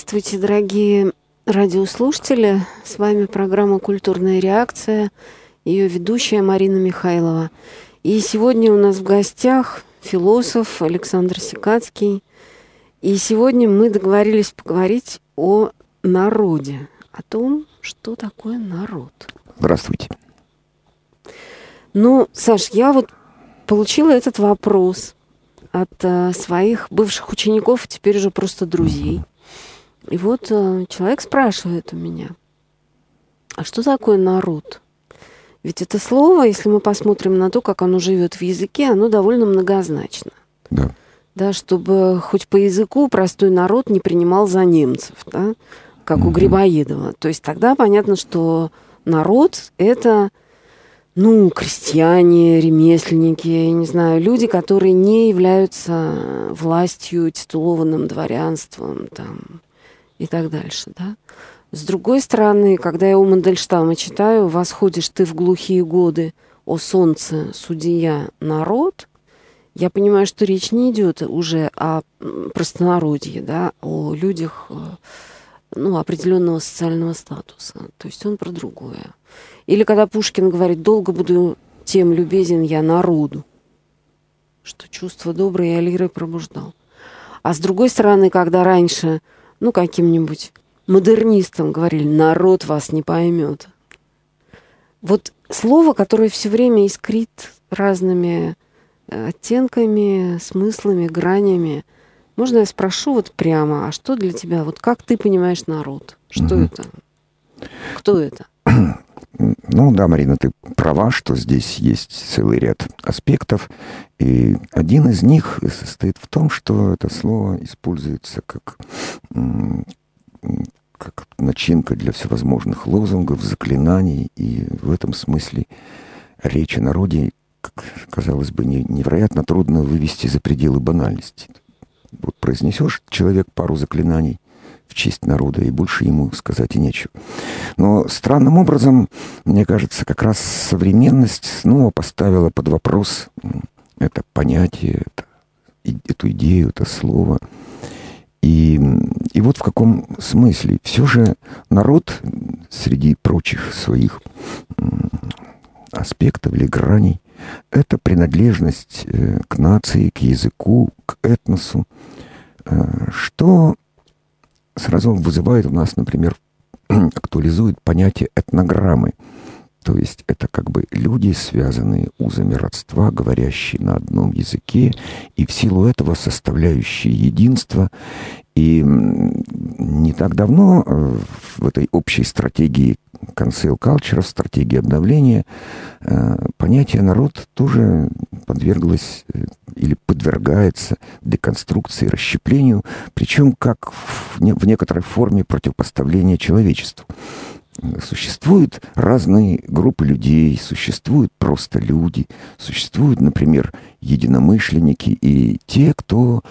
Здравствуйте, дорогие радиослушатели. С вами программа «Культурная реакция», ее ведущая Марина Михайлова. И сегодня у нас в гостях философ Александр Сикацкий. И сегодня мы договорились поговорить о народе, о том, что такое народ. Здравствуйте. Ну, Саш, я вот получила этот вопрос от э, своих бывших учеников, теперь уже просто друзей. И вот э, человек спрашивает у меня, а что такое народ? Ведь это слово, если мы посмотрим на то, как оно живет в языке, оно довольно многозначно. Да. Да, чтобы хоть по языку простой народ не принимал за немцев, да, как mm-hmm. у Грибоедова. То есть тогда понятно, что народ это ну, крестьяне, ремесленники, я не знаю, люди, которые не являются властью, титулованным дворянством там, и так дальше, да. С другой стороны, когда я у Мандельштама читаю «Восходишь ты в глухие годы, о солнце, судья, народ», я понимаю, что речь не идет уже о простонародье, да, о людях э, ну, определенного социального статуса. То есть он про другое. Или когда Пушкин говорит «долго буду тем любезен я народу», что чувство доброе я лирой пробуждал. А с другой стороны, когда раньше, ну, каким-нибудь модернистам говорили, народ вас не поймет. Вот слово, которое все время искрит разными э, оттенками, смыслами, гранями. Можно я спрошу вот прямо, а что для тебя, вот как ты понимаешь народ? Что mm это? Кто это? Ну да, Марина, ты права, что здесь есть целый ряд аспектов. И один из них состоит в том, что это слово используется как как начинка для всевозможных лозунгов, заклинаний, и в этом смысле речь о народе, казалось бы, не, невероятно трудно вывести за пределы банальности. Вот произнесешь человек пару заклинаний в честь народа, и больше ему сказать и нечего. Но странным образом, мне кажется, как раз современность снова поставила под вопрос это понятие, это, эту идею, это слово – и, и вот в каком смысле. Все же народ среди прочих своих аспектов или граней – это принадлежность э, к нации, к языку, к этносу, э, что сразу вызывает у нас, например, актуализует понятие этнограммы – то есть это как бы люди, связанные узами родства, говорящие на одном языке, и в силу этого составляющие единство. И не так давно э, в этой общей стратегии cancel culture, стратегии обновления, э, понятие народ тоже подверглось э, или подвергается деконструкции, расщеплению, причем как в некоторой форме противопоставления человечеству. Существуют разные группы людей, существуют просто люди, существуют, например, единомышленники и те, кто,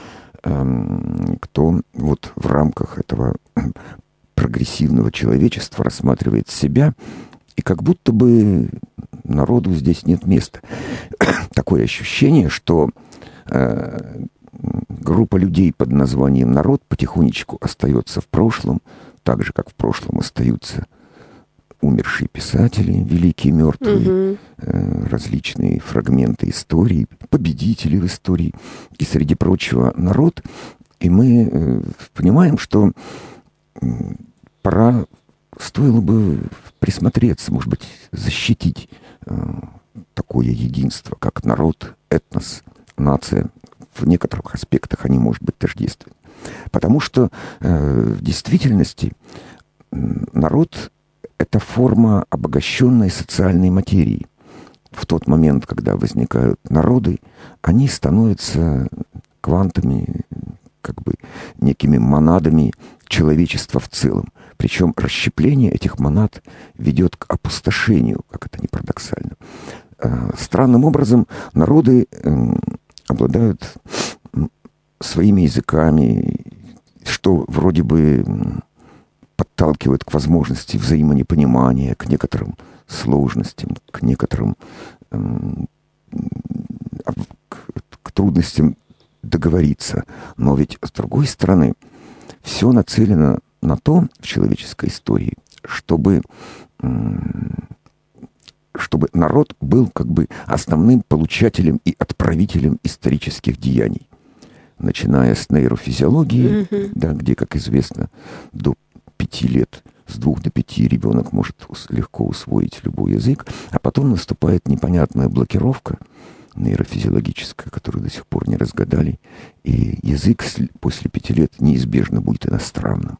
эм, кто вот в рамках этого прогрессивного человечества рассматривает себя, и как будто бы народу здесь нет места. Такое ощущение, что э, группа людей под названием народ потихонечку остается в прошлом, так же, как в прошлом остаются умершие писатели, великие мертвые, угу. э, различные фрагменты истории, победители в истории и, среди прочего, народ. И мы э, понимаем, что пора, стоило бы присмотреться, может быть, защитить э, такое единство, как народ, этнос, нация. В некоторых аспектах они, может быть, тождественны. Потому что э, в действительности народ это форма обогащенной социальной материи. В тот момент, когда возникают народы, они становятся квантами, как бы некими монадами человечества в целом. Причем расщепление этих монад ведет к опустошению, как это не парадоксально. А, странным образом народы эм, обладают своими языками, что вроде бы подталкивает к возможности взаимонепонимания, к некоторым сложностям, к некоторым эм, к, к трудностям договориться. Но ведь с другой стороны, все нацелено на то в человеческой истории, чтобы чтобы народ был как бы основным получателем и отправителем исторических деяний. Начиная с нейрофизиологии, mm-hmm. да, где, как известно, до пяти лет, с двух до пяти ребенок может легко усвоить любой язык, а потом наступает непонятная блокировка нейрофизиологическая, которую до сих пор не разгадали, и язык после пяти лет неизбежно будет иностранным.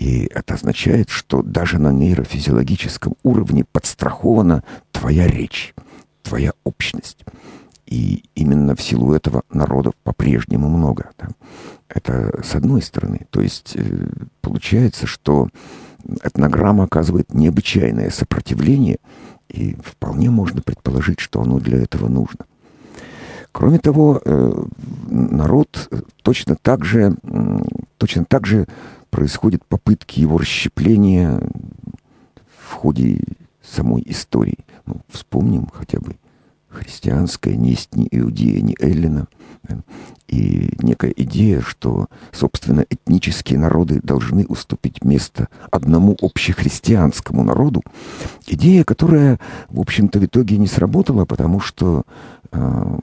И это означает, что даже на нейрофизиологическом уровне подстрахована твоя речь, твоя общность. И именно в силу этого народов по-прежнему много. Да? Это с одной стороны. То есть э, получается, что этнограмма оказывает необычайное сопротивление, и вполне можно предположить, что оно для этого нужно. Кроме того, э, народ точно так же, точно так же происходят попытки его расщепления в ходе самой истории. Ну, вспомним хотя бы христианское, не есть ни Иудея, ни Эллина. И некая идея, что, собственно, этнические народы должны уступить место одному общехристианскому народу. Идея, которая, в общем-то, в итоге не сработала, потому что, а,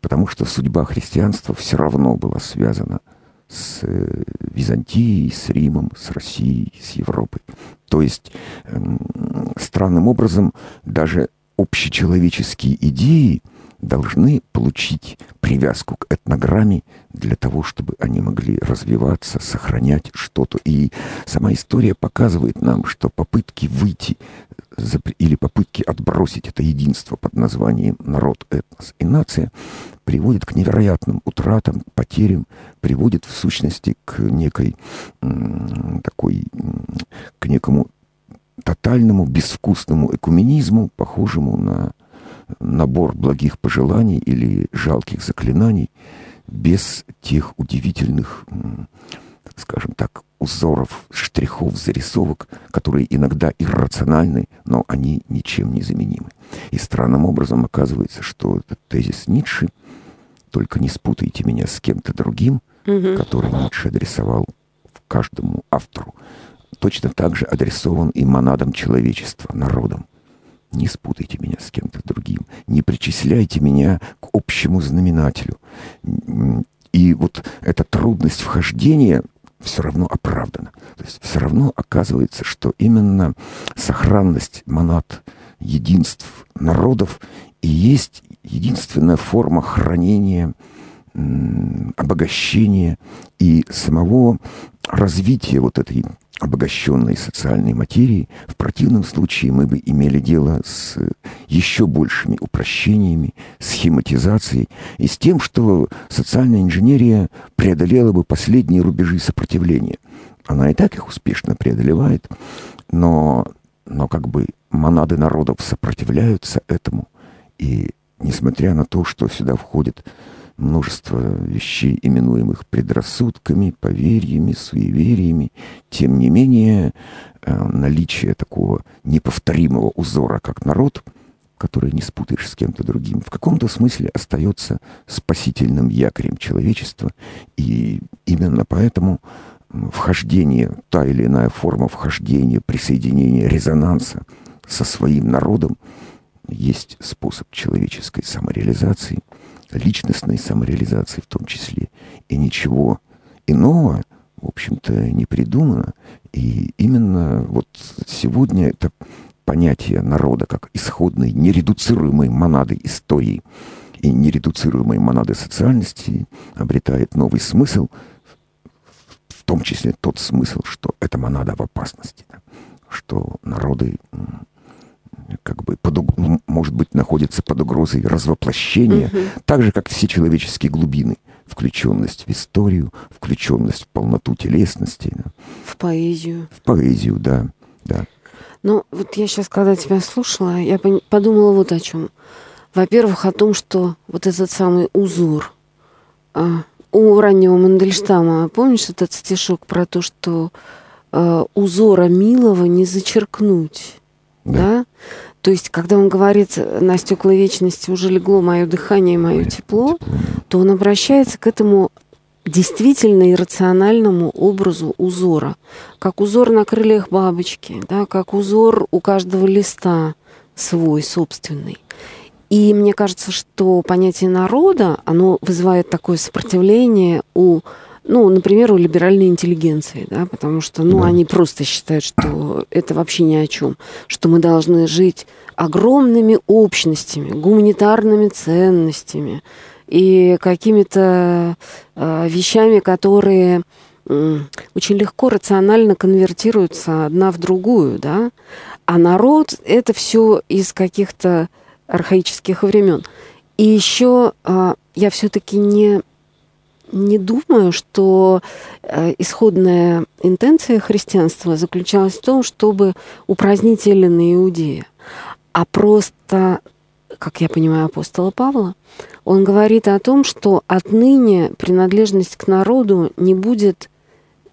потому что судьба христианства все равно была связана с э, Византией, с Римом, с Россией, с Европой. То есть эм, странным образом даже общечеловеческие идеи должны получить привязку к этнограмме для того, чтобы они могли развиваться, сохранять что-то. И сама история показывает нам, что попытки выйти или попытки отбросить это единство под названием народ, этнос и нация приводит к невероятным утратам, потерям, приводит в сущности к некой такой, к некому тотальному, безвкусному экуменизму, похожему на набор благих пожеланий или жалких заклинаний, без тех удивительных, скажем так, узоров, штрихов, зарисовок, которые иногда иррациональны, но они ничем не заменимы. И странным образом оказывается, что этот тезис Ницше, только не спутайте меня с кем-то другим, угу. который Ницше адресовал каждому автору, точно так же адресован и монадам человечества, народам. Не спутайте меня с кем-то другим, не причисляйте меня к общему знаменателю. И вот эта трудность вхождения все равно оправдана. То есть все равно оказывается, что именно сохранность монад, единств народов и есть единственная форма хранения, обогащения и самого развития вот этой обогащенной социальной материи, в противном случае мы бы имели дело с еще большими упрощениями, схематизацией и с тем, что социальная инженерия преодолела бы последние рубежи сопротивления. Она и так их успешно преодолевает, но, но как бы монады народов сопротивляются этому. И несмотря на то, что сюда входит множество вещей, именуемых предрассудками, поверьями, суевериями. Тем не менее, э, наличие такого неповторимого узора, как народ, который не спутаешь с кем-то другим, в каком-то смысле остается спасительным якорем человечества. И именно поэтому вхождение, та или иная форма вхождения, присоединения, резонанса со своим народом есть способ человеческой самореализации – личностной самореализации в том числе. И ничего иного, в общем-то, не придумано. И именно вот сегодня это понятие народа как исходной, нередуцируемой монады истории и нередуцируемой монады социальности обретает новый смысл, в том числе тот смысл, что эта монада в опасности, что народы как бы, под, может быть, находится под угрозой развоплощения, угу. так же, как все человеческие глубины. Включенность в историю, включенность в полноту телесности. В поэзию. В поэзию, да. да. Ну, вот я сейчас, когда тебя слушала, я подумала вот о чем. Во-первых, о том, что вот этот самый узор а, у раннего Мандельштама, помнишь этот стишок про то, что а, узора милого не зачеркнуть? Да. да? То есть, когда он говорит, на стекла вечности уже легло мое дыхание и мое тепло, тепло, то он обращается к этому действительно иррациональному образу узора, как узор на крыльях бабочки, да, как узор у каждого листа свой, собственный. И мне кажется, что понятие народа, оно вызывает такое сопротивление у ну, например, у либеральной интеллигенции, да, потому что, ну, да. они просто считают, что это вообще ни о чем, что мы должны жить огромными общностями, гуманитарными ценностями и какими-то э, вещами, которые э, очень легко рационально конвертируются одна в другую, да, а народ это все из каких-то архаических времен. И еще э, я все-таки не не думаю, что э, исходная интенция христианства заключалась в том, чтобы упразднить Эллина Иудея, а просто, как я понимаю апостола Павла, он говорит о том, что отныне принадлежность к народу не будет,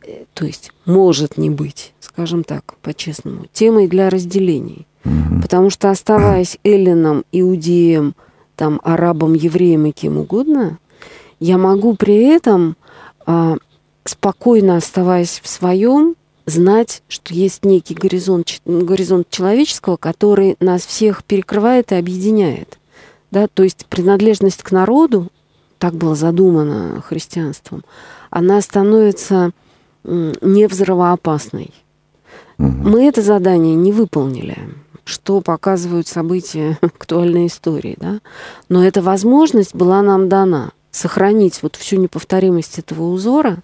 э, то есть может не быть, скажем так, по-честному, темой для разделений. Потому что оставаясь эллином, иудеем, там, арабом, евреем и кем угодно, я могу при этом, а, спокойно оставаясь в своем, знать, что есть некий горизонт, горизонт человеческого, который нас всех перекрывает и объединяет. Да? То есть принадлежность к народу, так было задумано христианством, она становится не взрывоопасной. Угу. Мы это задание не выполнили, что показывают события актуальной истории. Да? Но эта возможность была нам дана сохранить вот всю неповторимость этого узора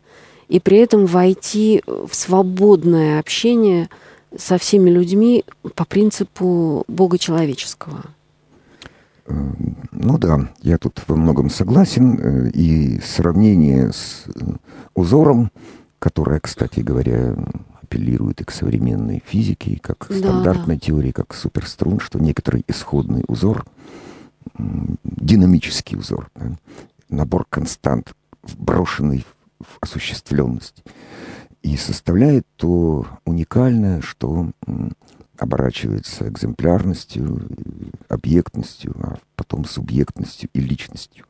и при этом войти в свободное общение со всеми людьми по принципу Бога человеческого. Ну да, я тут во многом согласен. Э, и сравнение с э, узором, которое, кстати говоря, апеллирует и к современной физике, и как да, стандартной да. теории, как суперструн, что некоторый исходный узор, динамический узор, да, набор констант, вброшенный в осуществленность. И составляет то уникальное, что оборачивается экземплярностью, объектностью, а потом субъектностью и личностью.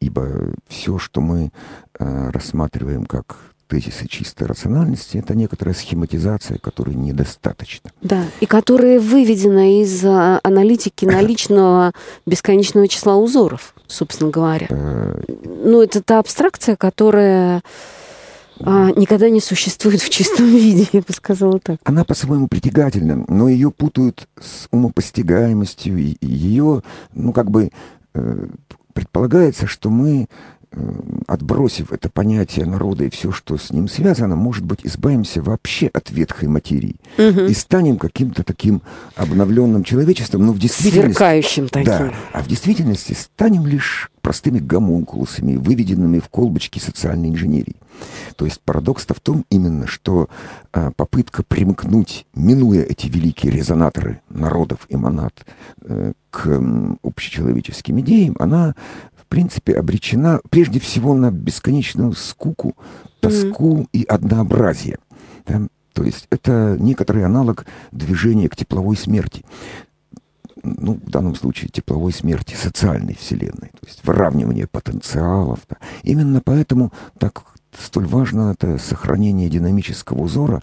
Ибо все, что мы э, рассматриваем как тезисы чистой рациональности, это некоторая схематизация, которой недостаточно. Да, и которая выведена из а, аналитики наличного бесконечного числа узоров, собственно говоря. Э, ну, это та абстракция, которая а, никогда не существует в чистом виде, я бы сказала так. Она по-своему притягательна, но ее путают с умопостигаемостью, ее, ну, как бы э, предполагается, что мы отбросив это понятие народа и все, что с ним связано, может быть, избавимся вообще от ветхой материи угу. и станем каким-то таким обновленным человечеством, но в действительности... Сверкающим таким. Да, а в действительности станем лишь простыми гомункулусами, выведенными в колбочки социальной инженерии. То есть парадокс-то в том именно, что а, попытка примкнуть, минуя эти великие резонаторы народов и монад, э, к общечеловеческим идеям, она в принципе, обречена прежде всего на бесконечную скуку, тоску mm-hmm. и однообразие. Да? То есть это некоторый аналог движения к тепловой смерти. Ну, в данном случае тепловой смерти социальной вселенной, то есть выравнивание потенциалов. Да. Именно поэтому так столь важно это сохранение динамического узора,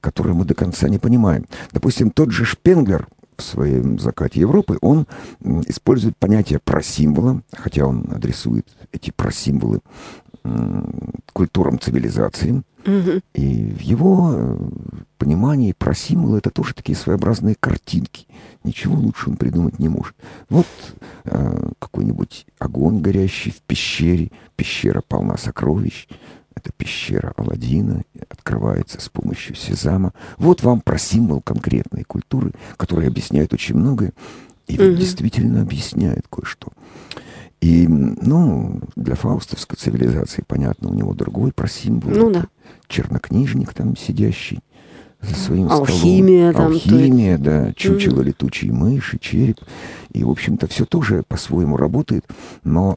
которое мы до конца не понимаем. Допустим, тот же Шпенглер в своем закате Европы, он использует понятие просимвола, хотя он адресует эти просимволы культурам цивилизации. Угу. И в его э, понимании просимволы это тоже такие своеобразные картинки. Ничего лучше он придумать не может. Вот э, какой-нибудь огонь горящий в пещере, пещера полна сокровищ, это пещера Аладдина, открывается с помощью сезама. Вот вам про символ конкретной культуры, который объясняет очень многое. И угу. действительно объясняет кое-что. И, ну, для фаустовской цивилизации, понятно, у него другой про символ. Ну да. Чернокнижник там сидящий за своим Алхимия столом. Там, Алхимия, то... да, чучело mm летучей мыши, череп. И, в общем-то, все тоже по-своему работает, но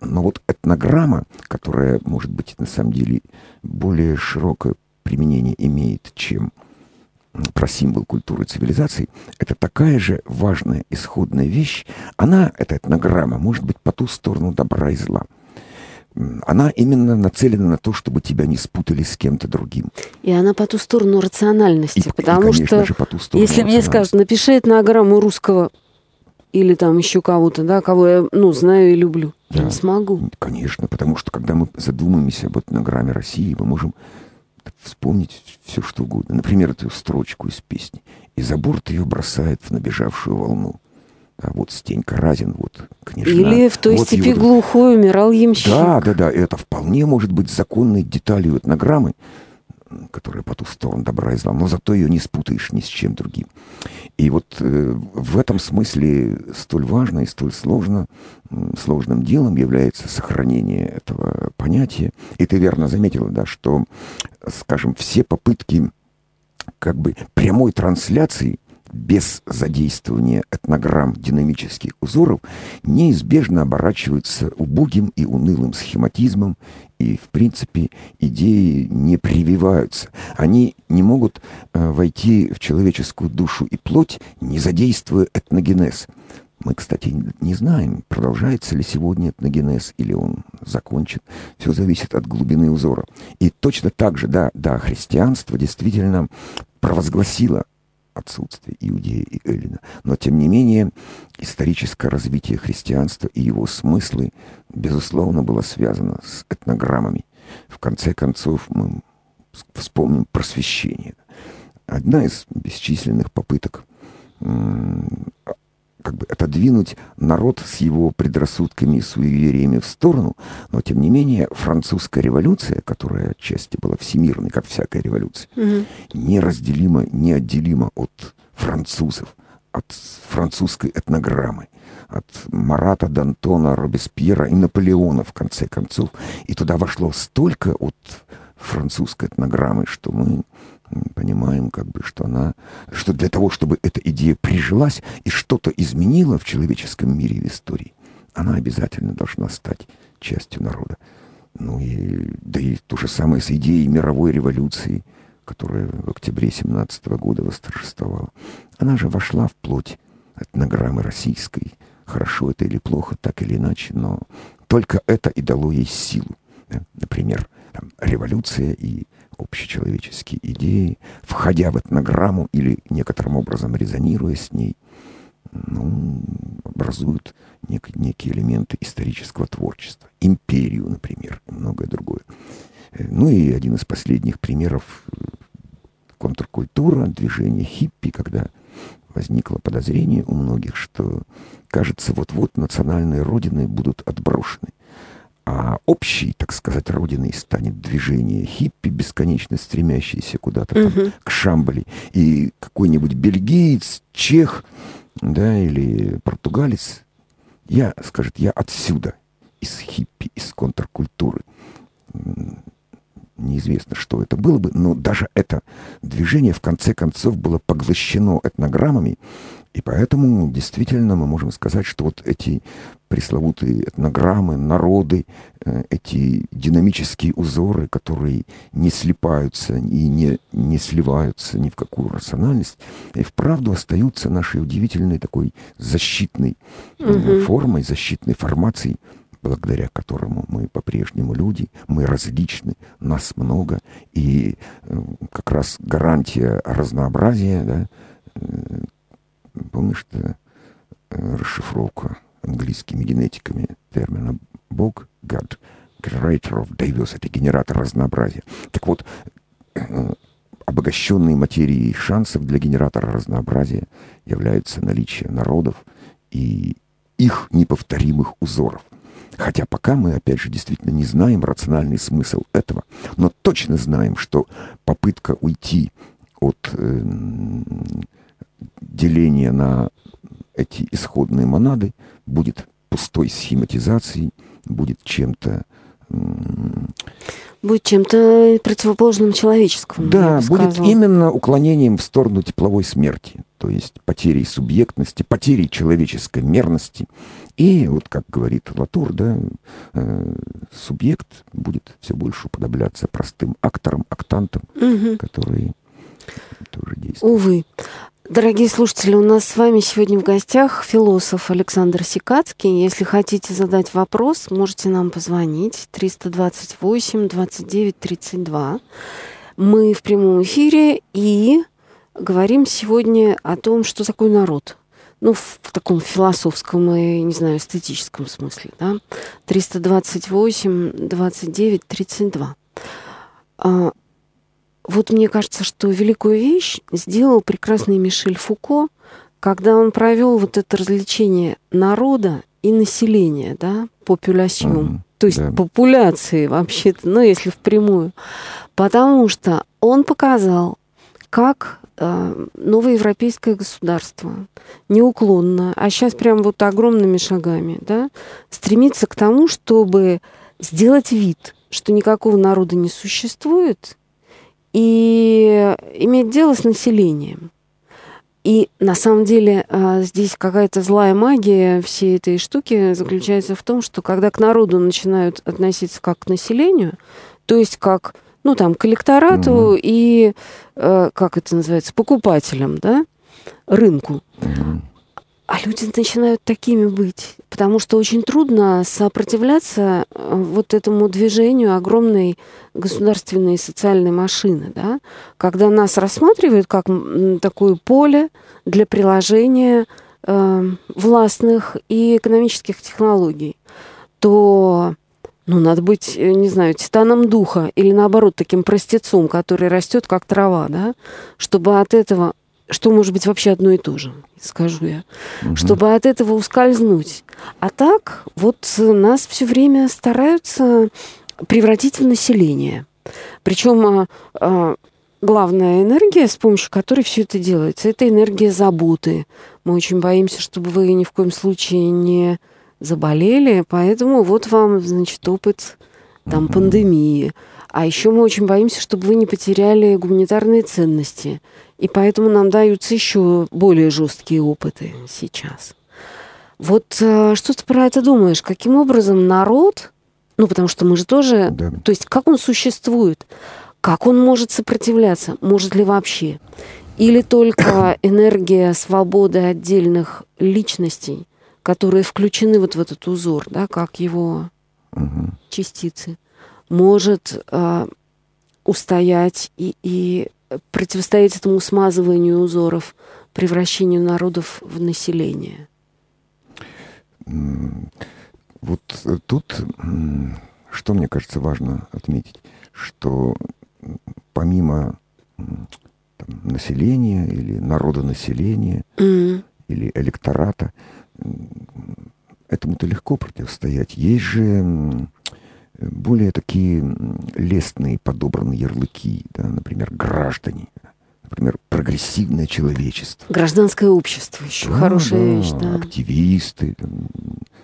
но вот этнограмма, которая, может быть, на самом деле более широкое применение имеет, чем про символ культуры цивилизации, это такая же важная исходная вещь. Она, эта этнограмма, может быть по ту сторону добра и зла. она именно нацелена на то, чтобы тебя не спутали с кем-то другим. И она по ту сторону рациональности, И- и, потому конечно что же, по ту сторону если мне скажут, напиши этнограмму русского или там еще кого-то, да, кого я, ну, знаю и люблю, я Да. не смогу. Конечно, потому что когда мы задумаемся об этнограмме России, мы можем вспомнить все, что угодно. Например, эту строчку из песни. «И за борт ее бросает в набежавшую волну». А вот Стенька Разин, вот княжна. Или в той вот степи его- глухой умирал ямщик. Да, да, да, это вполне может быть законной деталью этнограммы, которая по ту сторону добра и зла, но зато ее не спутаешь ни с чем другим. И вот э, в этом смысле столь важно и столь сложно, сложным делом является сохранение этого понятия. И ты верно заметила, да, что, скажем, все попытки как бы прямой трансляции без задействования этнограмм динамических узоров неизбежно оборачиваются убогим и унылым схематизмом, и, в принципе, идеи не прививаются. Они не могут э, войти в человеческую душу и плоть, не задействуя этногенез. Мы, кстати, не знаем, продолжается ли сегодня этногенез или он закончен. Все зависит от глубины узора. И точно так же, да, да, христианство действительно провозгласило отсутствие Иудея и Эллина. Но, тем не менее, историческое развитие христианства и его смыслы, безусловно, было связано с этнограммами. В конце концов, мы вспомним просвещение. Одна из бесчисленных попыток как бы отодвинуть народ с его предрассудками и суевериями в сторону, но тем не менее французская революция, которая отчасти была всемирной, как всякая революция, Мгм. неразделимо, неотделимо от французов, от французской этнограммы, от Марата, Д'Антона, Робеспьера и Наполеона, в конце концов. И туда вошло столько от французской этнограммы, что мы понимаем, как бы, что она, что для того, чтобы эта идея прижилась и что-то изменила в человеческом мире и в истории, она обязательно должна стать частью народа. Ну и, да и то же самое с идеей мировой революции, которая в октябре 17 года восторжествовала. Она же вошла в плоть этнограммы российской. Хорошо это или плохо, так или иначе, но только это и дало ей силу. Например, там, революция и общечеловеческие идеи, входя в этнограмму или некоторым образом резонируя с ней, ну, образуют нек- некие элементы исторического творчества. Империю, например, и многое другое. Э, Ну и один из последних примеров контркультура, движение хиппи, когда возникло подозрение у многих, что, кажется, вот-вот национальные родины будут отброшены. А общей, так сказать, родиной станет движение хиппи, бесконечно стремящееся куда-то там Мгм. к Шамбали. И какой-нибудь бельгиец, чех, да, или португалец, я, скажет, я отсюда, из хиппи, из контркультуры. Неизвестно, что это было бы, но даже это движение в конце концов было поглощено этнограммами, и поэтому действительно мы можем сказать, что вот эти пресловутые этнограммы, народы, э, эти динамические узоры, которые не слипаются и не, не сливаются ни в какую рациональность, и вправду остаются нашей удивительной такой защитной Мгм. формой, защитной формацией, благодаря которому мы по-прежнему люди, мы различны, нас много, и э, как раз гарантия разнообразия, да, помнишь, что э, расшифровка английскими генетиками термина Бог, God, Creator of Diversity, генератор разнообразия. Так вот, э, обогащенной материей шансов для генератора разнообразия является наличие народов и их неповторимых узоров. Хотя пока мы, опять же, действительно не знаем рациональный смысл этого, но точно знаем, что попытка уйти от э, деления на эти исходные монады будет пустой схематизацией, будет чем-то Будет чем-то противоположным человеческому. да, будет именно уклонением в сторону тепловой смерти, то есть потерей субъектности, потерей человеческой мерности. И вот, как говорит Латур, да, э, субъект будет все больше уподобляться простым акторам, актантам, Мгм. которые тоже действуют. Увы. Дорогие слушатели, у нас с вами сегодня в гостях философ Александр Сикацкий. Если хотите задать вопрос, можете нам позвонить 328 29 32. Мы в прямом эфире и говорим сегодня о том, что такое народ. Ну, в таком философском и, не знаю, эстетическом смысле, да. 328 29 32. Вот мне кажется, что великую вещь сделал прекрасный Мишель Фуко, когда он провел вот это развлечение народа и населения, да, популяцион, mm-hmm, то есть да. популяции вообще-то, ну, если впрямую. Потому что он показал, как э, новое европейское государство неуклонно, а сейчас прям вот огромными шагами, да, стремится к тому, чтобы сделать вид, что никакого народа не существует, и иметь дело с населением. И на самом деле а, здесь какая-то злая магия всей этой штуки заключается в том, что когда к народу начинают относиться как к населению, то есть как, ну там, к электорату mm-hmm. и, э, как это называется, покупателям, да, рынку. Mm-hmm. А люди начинают такими быть, потому что очень трудно сопротивляться э, вот этому движению огромной государственной и социальной машины, да, когда нас рассматривают как такое поле для приложения э, властных и экономических технологий, то ну, надо быть, э, не знаю, титаном духа или наоборот таким простецом, который растет как трава, да, чтобы от этого что может быть вообще одно и то же, скажу я, угу. чтобы от этого ускользнуть. А так вот нас все время стараются превратить в население. Причем а, а, главная энергия, с помощью которой все это делается, это энергия заботы. Мы очень боимся, чтобы вы ни в коем случае не заболели, поэтому вот вам, значит, опыт там угу. пандемии. А еще мы очень боимся, чтобы вы не потеряли гуманитарные ценности. И поэтому нам даются еще более жесткие опыты сейчас. Вот э, что ты про это думаешь? Каким образом народ, ну потому что мы же тоже, да. то есть как он существует, как он может сопротивляться, может ли вообще? Или только энергия свободы отдельных личностей, которые включены вот в этот узор, да, как его угу. частицы, может э, устоять и, и противостоять этому смазыванию узоров, превращению народов в население? Вот тут, что мне кажется важно отметить, что помимо там, населения или народонаселения mm. или электората, этому-то легко противостоять. Есть же более такие лестные подобранные ярлыки, да, например, граждане, например, прогрессивное человечество. Гражданское общество еще да, хорошая да, вещь, да. Активисты,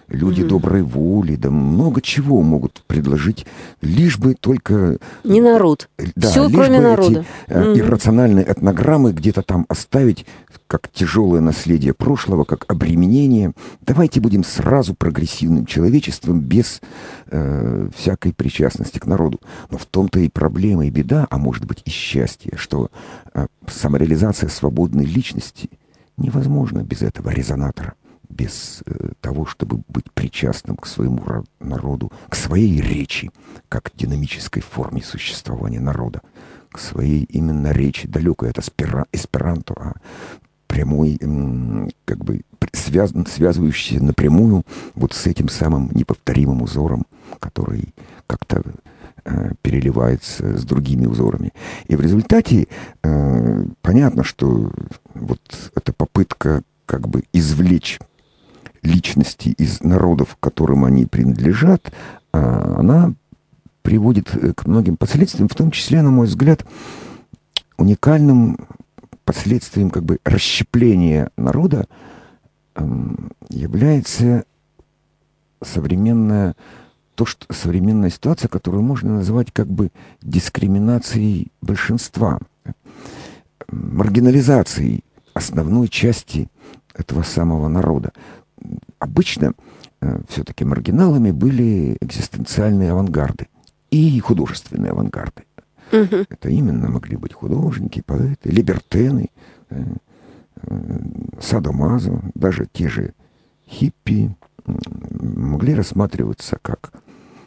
люди mm. доброй воли, да много чего могут предложить, лишь бы только... Не народ. Да, Все, кроме народа. Эти, mm. иррациональные этнограммы где-то там оставить как тяжелое наследие прошлого, как обременение. Давайте будем сразу прогрессивным человечеством без э, всякой причастности к народу. Но в том-то и проблема, и беда, а может быть и счастье, что э, самореализация свободной личности невозможна без этого резонатора без э, того, чтобы быть причастным к своему народу, к своей речи, как динамической форме существования народа, к своей именно речи, далекой от эсперанто, а прямой, как бы связан, связывающийся напрямую вот с этим самым неповторимым узором, который как-то э, переливается с другими узорами. И в результате э, понятно, что вот эта попытка как бы извлечь личности из народов, которым они принадлежат, э, она приводит к многим последствиям, в том числе, на мой взгляд, уникальным последствием как бы расщепления народа эм, является современная то, что современная ситуация, которую можно назвать как бы дискриминацией большинства, маргинализацией основной части этого самого народа. Обычно э, все-таки маргиналами были экзистенциальные авангарды и художественные авангарды. Угу. Это именно могли быть художники, поэты, либертены, э, садомазо, даже те же хиппи могли рассматриваться как...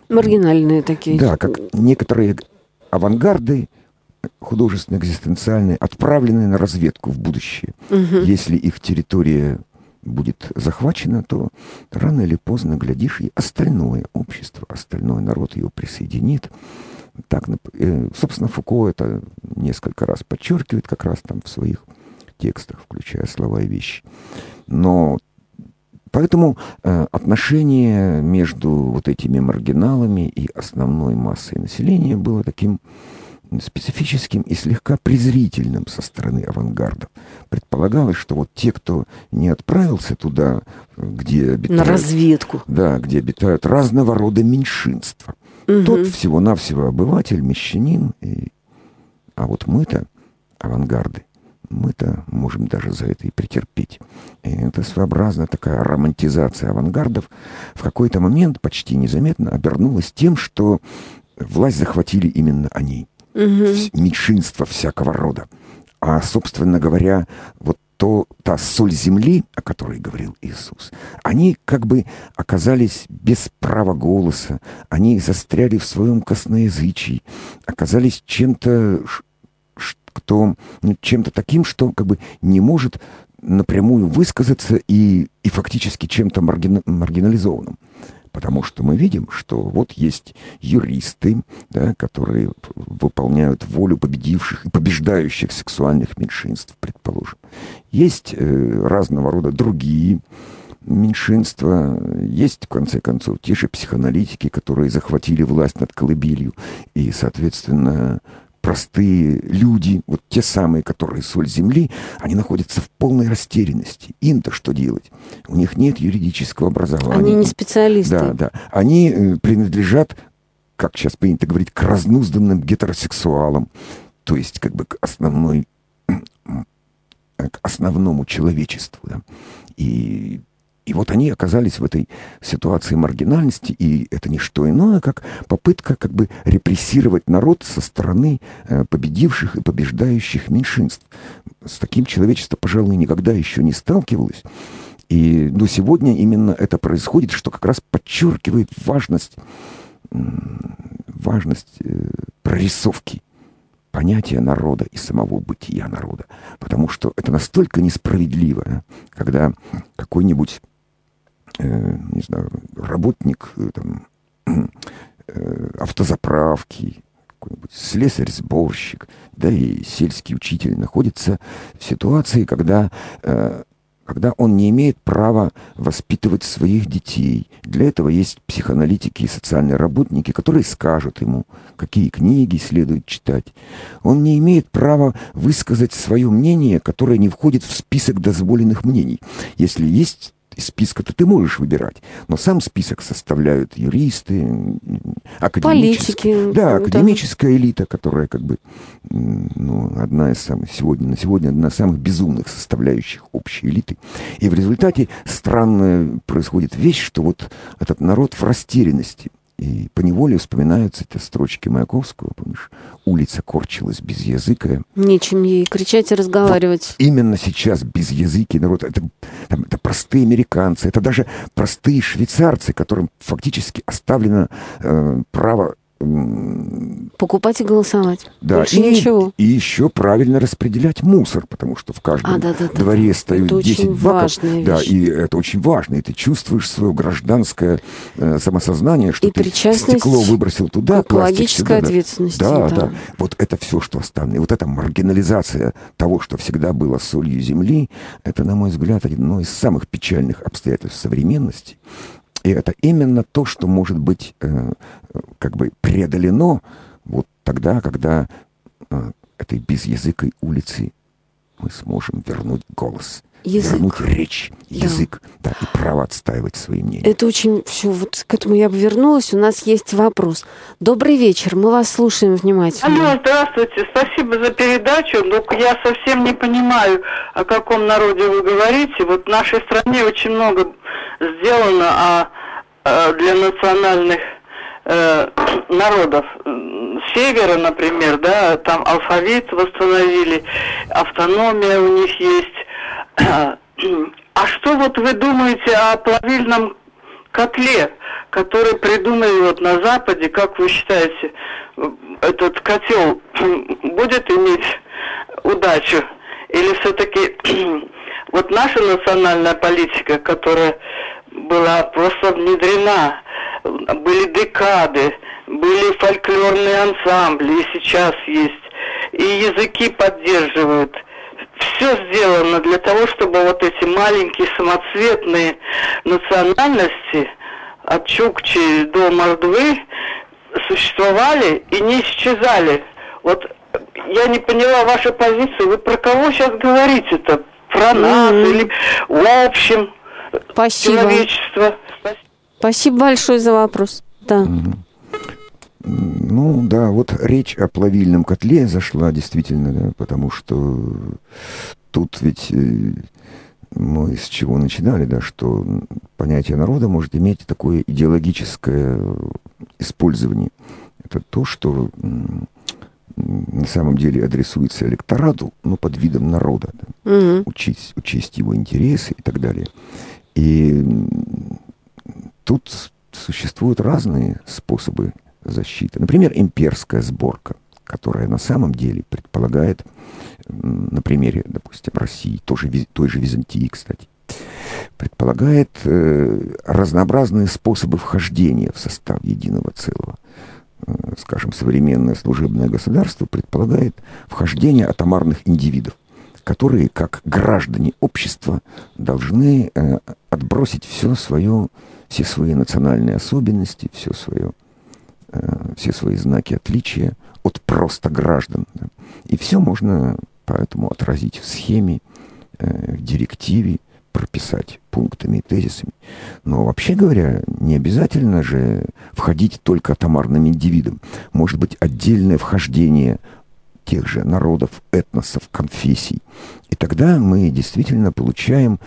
Маргинальные такие. Да, как некоторые авангарды художественно-экзистенциальные, отправленные на разведку в будущее. Угу. Если их территория будет захвачена, то рано или поздно, глядишь, и остальное общество, остальной народ его присоединит. Так, э, собственно, Фуко это несколько раз подчеркивает как раз там в своих текстах, включая слова и вещи. Но поэтому э, отношение между вот этими маргиналами и основной массой населения было таким специфическим и слегка презрительным со стороны авангарда. Предполагалось, что вот те, кто не отправился туда, где обитают... На разведку. Да, где обитают разного рода меньшинства. Угу. Тот всего-навсего обыватель, мещанин. И... А вот мы-то, авангарды, мы-то можем даже за это и претерпеть. И это своеобразная такая романтизация авангардов в какой-то момент почти незаметно обернулась тем, что власть захватили именно они. Угу. Меньшинство всякого рода. А, собственно говоря, вот то, та соль земли, о которой говорил Иисус, они как бы оказались без права голоса, они застряли в своем косноязычии, оказались чем-то, кто, ну, чем-то таким, что как бы не может напрямую высказаться и, и фактически чем-то маргина, маргинализованным. Потому что мы видим, что вот есть юристы, да, которые выполняют волю победивших и побеждающих сексуальных меньшинств, предположим. Есть э, разного рода другие меньшинства. Есть, в конце концов, те же психоаналитики, которые захватили власть над колыбелью и, соответственно, простые люди, вот те самые, которые соль земли, они находятся в полной растерянности. Им-то что делать? У них нет юридического образования. Они не специалисты. Да, да. Они э, принадлежат, как сейчас принято говорить, к разнузданным гетеросексуалам, то есть как бы к основной к основному человечеству. Да? И и вот они оказались в этой ситуации маргинальности, и это не что иное, как попытка как бы репрессировать народ со стороны э, победивших и побеждающих меньшинств. С таким человечество, пожалуй, никогда еще не сталкивалось. И до сегодня именно это происходит, что как раз подчеркивает важность, важность э, прорисовки понятия народа и самого бытия народа. Потому что это настолько несправедливо, когда какой-нибудь не знаю, работник э, там, э, автозаправки, какой-нибудь слесарь-сборщик, да и сельский учитель находится в ситуации, когда э, когда он не имеет права воспитывать своих детей. Для этого есть психоаналитики и социальные работники, которые скажут ему, какие книги следует читать. Он не имеет права высказать свое мнение, которое не входит в список дозволенных мнений. Если есть из списка-то ты можешь выбирать, но сам список составляют юристы, Политики. Да, академическая да. элита, которая как бы ну, одна из самых сегодня, на сегодня одна из самых безумных составляющих общей элиты. И в результате странная происходит вещь, что вот этот народ в растерянности – и поневоле вспоминаются эти строчки Маяковского, помнишь? Улица корчилась без языка. Нечем ей кричать и разговаривать. Вот именно сейчас без языки народ, это, там, это простые американцы, это даже простые швейцарцы, которым фактически оставлено э, право Покупать и голосовать. Да, Больше и, ничего. И еще правильно распределять мусор, потому что в каждом а, да, да, дворе да, стоят это 10 очень баков. Да, и это очень важно. И ты чувствуешь свое гражданское э, самосознание, что и ты стекло выбросил туда, пластик сюда. ответственность. Да, да, да. Вот это все, что оставлено. И вот эта маргинализация того, что всегда было солью земли, это, на мой взгляд, одно из самых печальных обстоятельств современности. И это именно то, что может быть э, как бы преодолено вот тогда, когда э, этой безязыкой улицы мы сможем вернуть голос. Язык. Вернуть речь, язык, да. да, и право отстаивать свои мнения. Это очень все, вот к этому я бы вернулась. У нас есть вопрос. Добрый вечер, мы вас слушаем внимательно. Алло, здравствуйте, спасибо за передачу. Но я совсем не понимаю, о каком народе вы говорите. Вот в нашей стране очень много сделано а, а для национальных э, народов. Севера, например, да, там алфавит восстановили, автономия у них есть, А что вот вы думаете о плавильном котле, который придумали вот на Западе, как вы считаете, этот котел будет иметь удачу? Или все-таки вот наша национальная политика, которая была просто внедрена, были декады, были фольклорные ансамбли, и сейчас есть, и языки поддерживают – все сделано для того, чтобы вот эти маленькие самоцветные национальности от Чукчи до Мордвы существовали и не исчезали. Вот я не поняла вашу позицию. Вы про кого сейчас говорите-то? Про нас mm-hmm. или в общем Спасибо. человечество? Спасибо большое за вопрос. Да. Ну да, вот речь о плавильном котле зашла действительно, да, потому что тут ведь э, мы с чего начинали, да, что понятие народа может иметь такое идеологическое использование. Это то, что на самом деле адресуется электорату, но под видом народа. Да, угу. учесть, учесть его интересы и так далее. И тут существуют разные способы защиты. Например, имперская сборка, которая на самом деле предполагает, на примере, допустим, России, тоже, той же Византии, кстати, предполагает э, разнообразные способы вхождения в состав единого целого. Э, скажем, современное служебное государство предполагает вхождение атомарных индивидов, которые, как граждане общества, должны э, отбросить все свое, все свои национальные особенности, все свое Э, все свои знаки отличия от просто граждан. Да. И все можно поэтому отразить в схеме, э, в директиве, прописать пунктами и тезисами. Но вообще говоря, не обязательно же входить только атомарным индивидом. Может быть отдельное вхождение тех же народов, этносов, конфессий. И тогда мы действительно получаем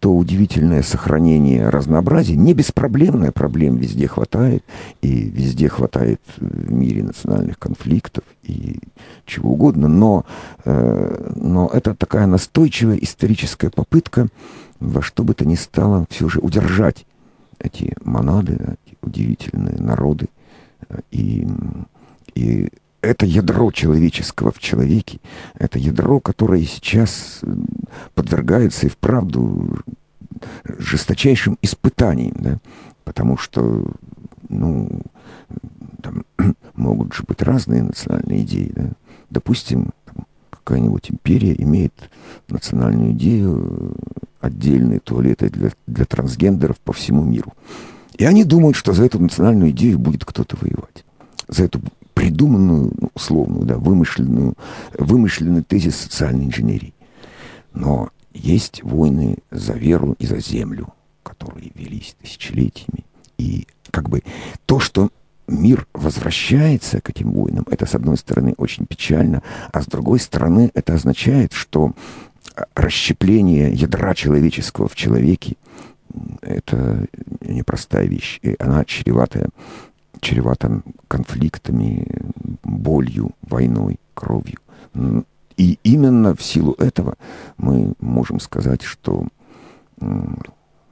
то удивительное сохранение разнообразия, не беспроблемная проблем везде хватает, и везде хватает в мире национальных конфликтов и чего угодно, но, э, но это такая настойчивая историческая попытка во что бы то ни стало все же удержать эти монады, эти удивительные народы, и, и это ядро человеческого в человеке, это ядро, которое сейчас подвергается и вправду жесточайшим испытаниям, да, потому что, ну, там могут же быть разные национальные идеи, да. Допустим, какая-нибудь империя имеет национальную идею отдельные туалеты для, для трансгендеров по всему миру. И они думают, что за эту национальную идею будет кто-то воевать. За эту придуманную, ну, условную, да, вымышленную, вымышленный тезис социальной инженерии. Но есть войны за веру и за землю, которые велись тысячелетиями. И как бы то, что мир возвращается к этим войнам, это, с одной стороны, очень печально, а с другой стороны, это означает, что расщепление ядра человеческого в человеке — это непростая вещь, и она чреватая чревато конфликтами, болью, войной, кровью. И именно в силу этого мы можем сказать, что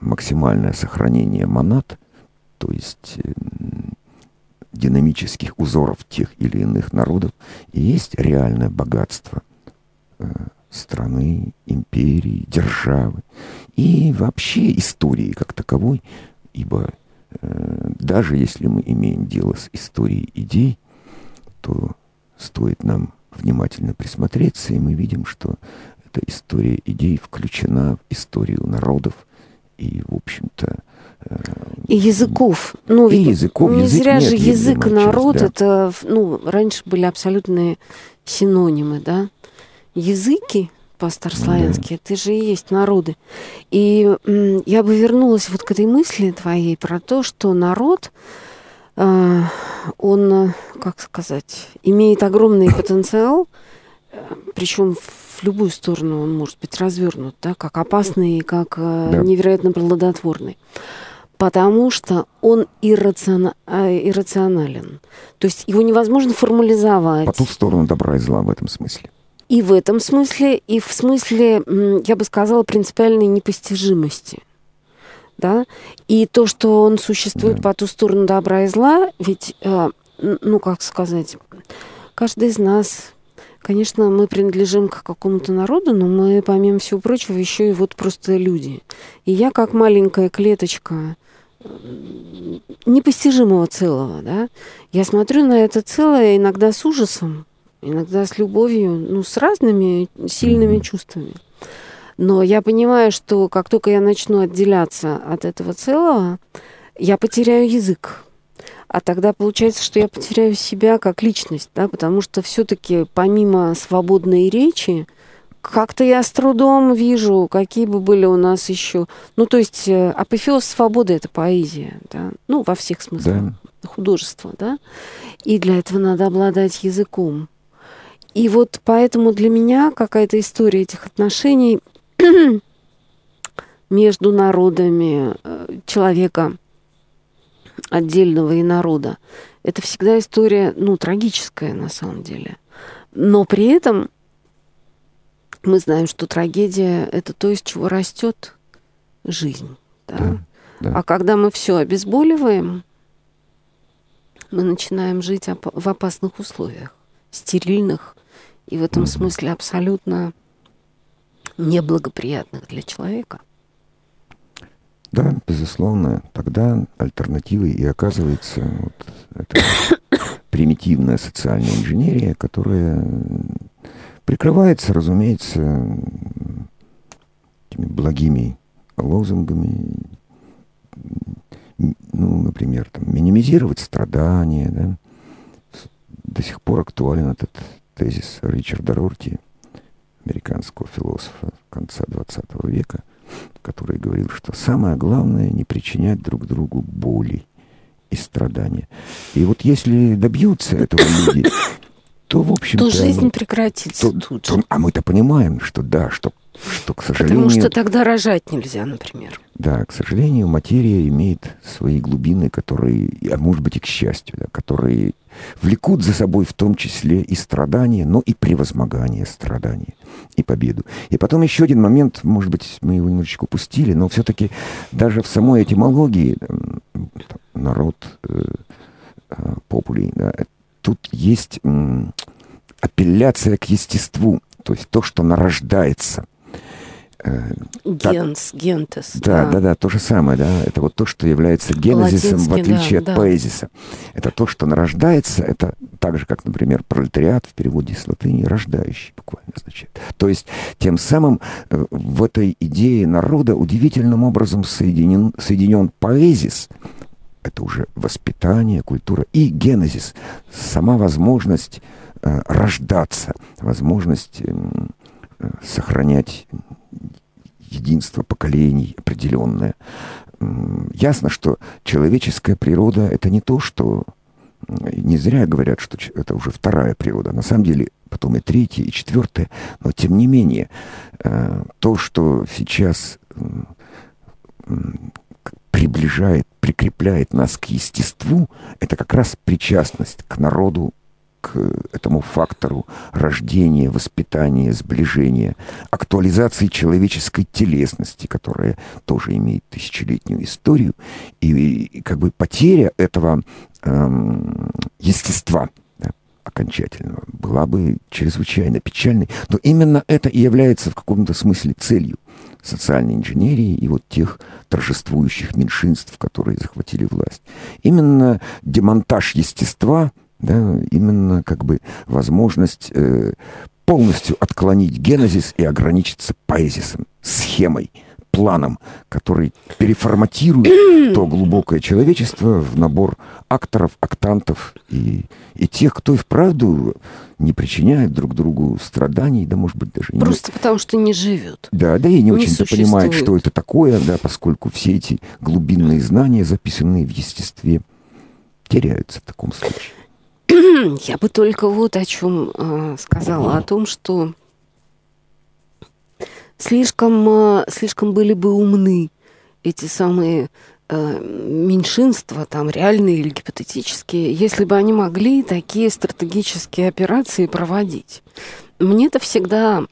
максимальное сохранение монад, то есть динамических узоров тех или иных народов, и есть реальное богатство э, страны, империи, державы и вообще истории как таковой, ибо Э, даже если мы имеем дело с историей идей, то стоит нам внимательно присмотреться, и мы видим, что эта история идей включена в историю народов и, в общем-то, э, и языков. Ну, и языков. Не язык зря же язык и народ, часть, да. это, ну, раньше были абсолютные синонимы, да. Языки по-старославянски. Да. Это же и есть народы. И я бы вернулась вот к этой мысли твоей про то, что народ, э, он, как сказать, имеет огромный потенциал, э, причем в любую сторону он может быть развернут, да, как опасный, как э, да. невероятно плодотворный. Потому что он иррациона... иррационален. То есть его невозможно формализовать. По ту сторону добра и зла в этом смысле. И в этом смысле, и в смысле, я бы сказала, принципиальной непостижимости. Да? И то, что он существует да. по ту сторону добра и зла, ведь, э, ну, как сказать, каждый из нас, конечно, мы принадлежим к какому-то народу, но мы, помимо всего прочего, еще и вот просто люди. И я, как маленькая клеточка непостижимого целого, да, я смотрю на это целое иногда с ужасом, иногда с любовью, ну, с разными сильными чувствами. Но я понимаю, что как только я начну отделяться от этого целого, я потеряю язык. А тогда получается, что я потеряю себя как личность, да, потому что все-таки помимо свободной речи, как-то я с трудом вижу, какие бы были у нас еще... Ну, то есть э, апофеоз свободы — это поэзия, да? Ну, во всех смыслах. Да. Художество, да? И для этого надо обладать языком. И вот поэтому для меня какая-то история этих отношений между народами э, человека отдельного и народа, это всегда история, ну, трагическая на самом деле. Но при этом мы знаем, что трагедия это то, из чего растет жизнь. Да? Да, да. А когда мы все обезболиваем, мы начинаем жить в опасных условиях, стерильных и в этом смысле абсолютно неблагоприятных для человека. Да, безусловно. Тогда альтернативой и оказывается вот эта примитивная социальная инженерия, которая Прикрывается, разумеется, этими благими лозунгами, ну, например, там, минимизировать страдания, да. До сих пор актуален этот тезис Ричарда Рорти, американского философа конца 20 века, который говорил, что самое главное не причинять друг другу боли и страдания. И вот если добьются этого люди, то, в общем то жизнь прекратится то, тут то, А мы-то понимаем, что да, что, что, к сожалению... Потому что тогда рожать нельзя, например. Да, к сожалению, материя имеет свои глубины, которые, а может быть и к счастью, да, которые влекут за собой в том числе и страдания, но и превозмогание страдания, и победу. И потом еще один момент, может быть, мы его немножечко упустили, но все-таки даже в самой этимологии народ, э, э, попули, да, тут есть апелляция к естеству, то есть то, что нарождается. Генс, так, гентес. Да, да, да, да, то же самое, да. Это вот то, что является генезисом, в отличие да, от да. поэзиса. Это то, что нарождается, это так же, как, например, пролетариат в переводе с латыни рождающий буквально означает. То есть тем самым э, в этой идее народа удивительным образом соединен, соединен поэзис, это уже воспитание, культура и генезис, сама возможность э, рождаться, возможность э, сохранять единство поколений определенное. Ясно, что человеческая природа это не то, что не зря говорят, что это уже вторая природа. На самом деле потом и третья, и четвертая. Но тем не менее, э, то, что сейчас приближает, прикрепляет нас к естеству, это как раз причастность к народу, к этому фактору рождения, воспитания, сближения, актуализации человеческой телесности, которая тоже имеет тысячелетнюю историю, и, и как бы потеря этого эм, естества да, окончательного была бы чрезвычайно печальной, но именно это и является в каком-то смысле целью социальной инженерии и вот тех торжествующих меньшинств, которые захватили власть. Именно демонтаж естества, да, именно как бы возможность э, полностью отклонить генезис и ограничиться поэзисом, схемой, планом, который переформатирует то глубокое человечество в набор акторов, актантов и, и тех, кто и вправду не причиняет друг другу страданий, да, может быть, даже... Просто не... потому что не живет. Да, да, и не, не очень-то понимает, что это такое, да, поскольку все эти глубинные знания, записанные в естестве, теряются в таком случае. Я бы только вот о чем э, сказала, о том, что слишком, э, слишком были бы умны эти самые э, меньшинства, там реальные или гипотетические, если бы они могли такие стратегические операции проводить. мне-то всегда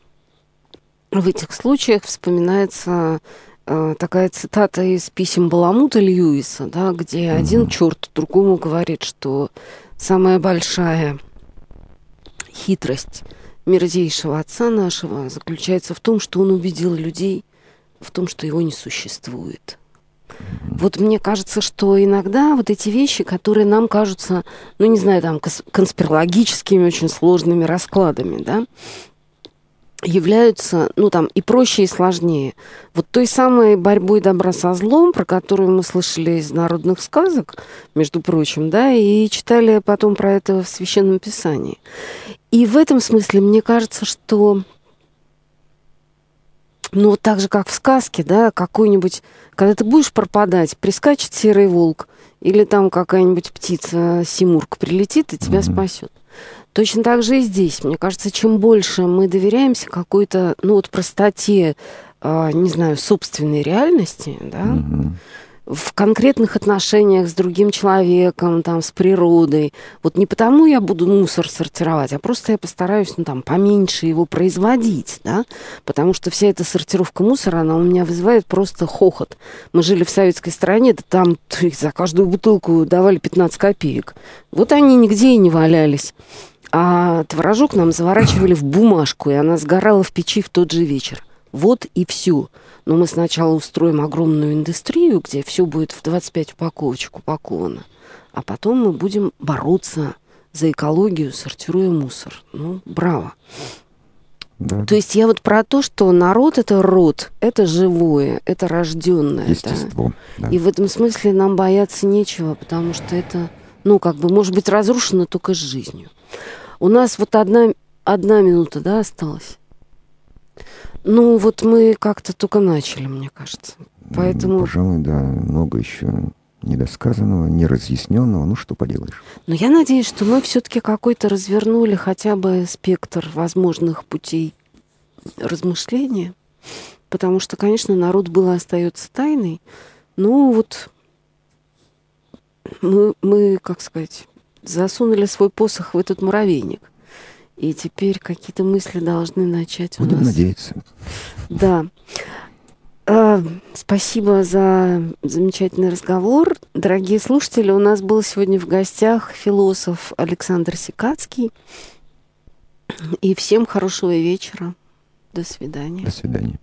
в этих случаях вспоминается э, такая цитата из писем Баламута Льюиса, да, где mm-hmm. один черт другому говорит, что самая большая хитрость мерзейшего отца нашего заключается в том, что он убедил людей в том, что его не существует. Вот мне кажется, что иногда вот эти вещи, которые нам кажутся, ну, не знаю, там, конспирологическими, очень сложными раскладами, да, являются, ну, там, и проще, и сложнее. Вот той самой борьбой добра со злом, про которую мы слышали из народных сказок, между прочим, да, и читали потом про это в Священном Писании. И в этом смысле мне кажется, что ну, вот так же, как в сказке, да, какой-нибудь, когда ты будешь пропадать, прискачет серый волк, или там какая-нибудь птица, симурка прилетит и тебя mm-hmm. спасет. Точно так же и здесь. Мне кажется, чем больше мы доверяемся какой-то, ну, вот простоте, э, не знаю, собственной реальности, да, mm-hmm в конкретных отношениях с другим человеком, там, с природой. Вот не потому я буду мусор сортировать, а просто я постараюсь, ну, там, поменьше его производить, да, потому что вся эта сортировка мусора, она у меня вызывает просто хохот. Мы жили в советской стране, да там за каждую бутылку давали 15 копеек. Вот они нигде и не валялись. А творожок нам заворачивали в бумажку, и она сгорала в печи в тот же вечер. Вот и все но мы сначала устроим огромную индустрию, где все будет в 25 упаковочек упаковано, а потом мы будем бороться за экологию, сортируя мусор. Ну, браво. Да. То есть я вот про то, что народ это род, это живое, это рожденное. Естество. Да. Да. И в этом смысле нам бояться нечего, потому что это, ну, как бы, может быть, разрушено только с жизнью. У нас вот одна, одна минута, да, осталась. Ну, вот мы как-то только начали, мне кажется. Поэтому... Пожалуй, да, много еще недосказанного, неразъясненного, ну что поделаешь. Но я надеюсь, что мы все-таки какой-то развернули хотя бы спектр возможных путей размышления, потому что, конечно, народ был и остается тайной. Ну вот мы, мы, как сказать, засунули свой посох в этот муравейник. И теперь какие-то мысли должны начать у Будем нас. надеяться. Да. А, спасибо за замечательный разговор. Дорогие слушатели, у нас был сегодня в гостях философ Александр Сикацкий. И всем хорошего вечера. До свидания. До свидания.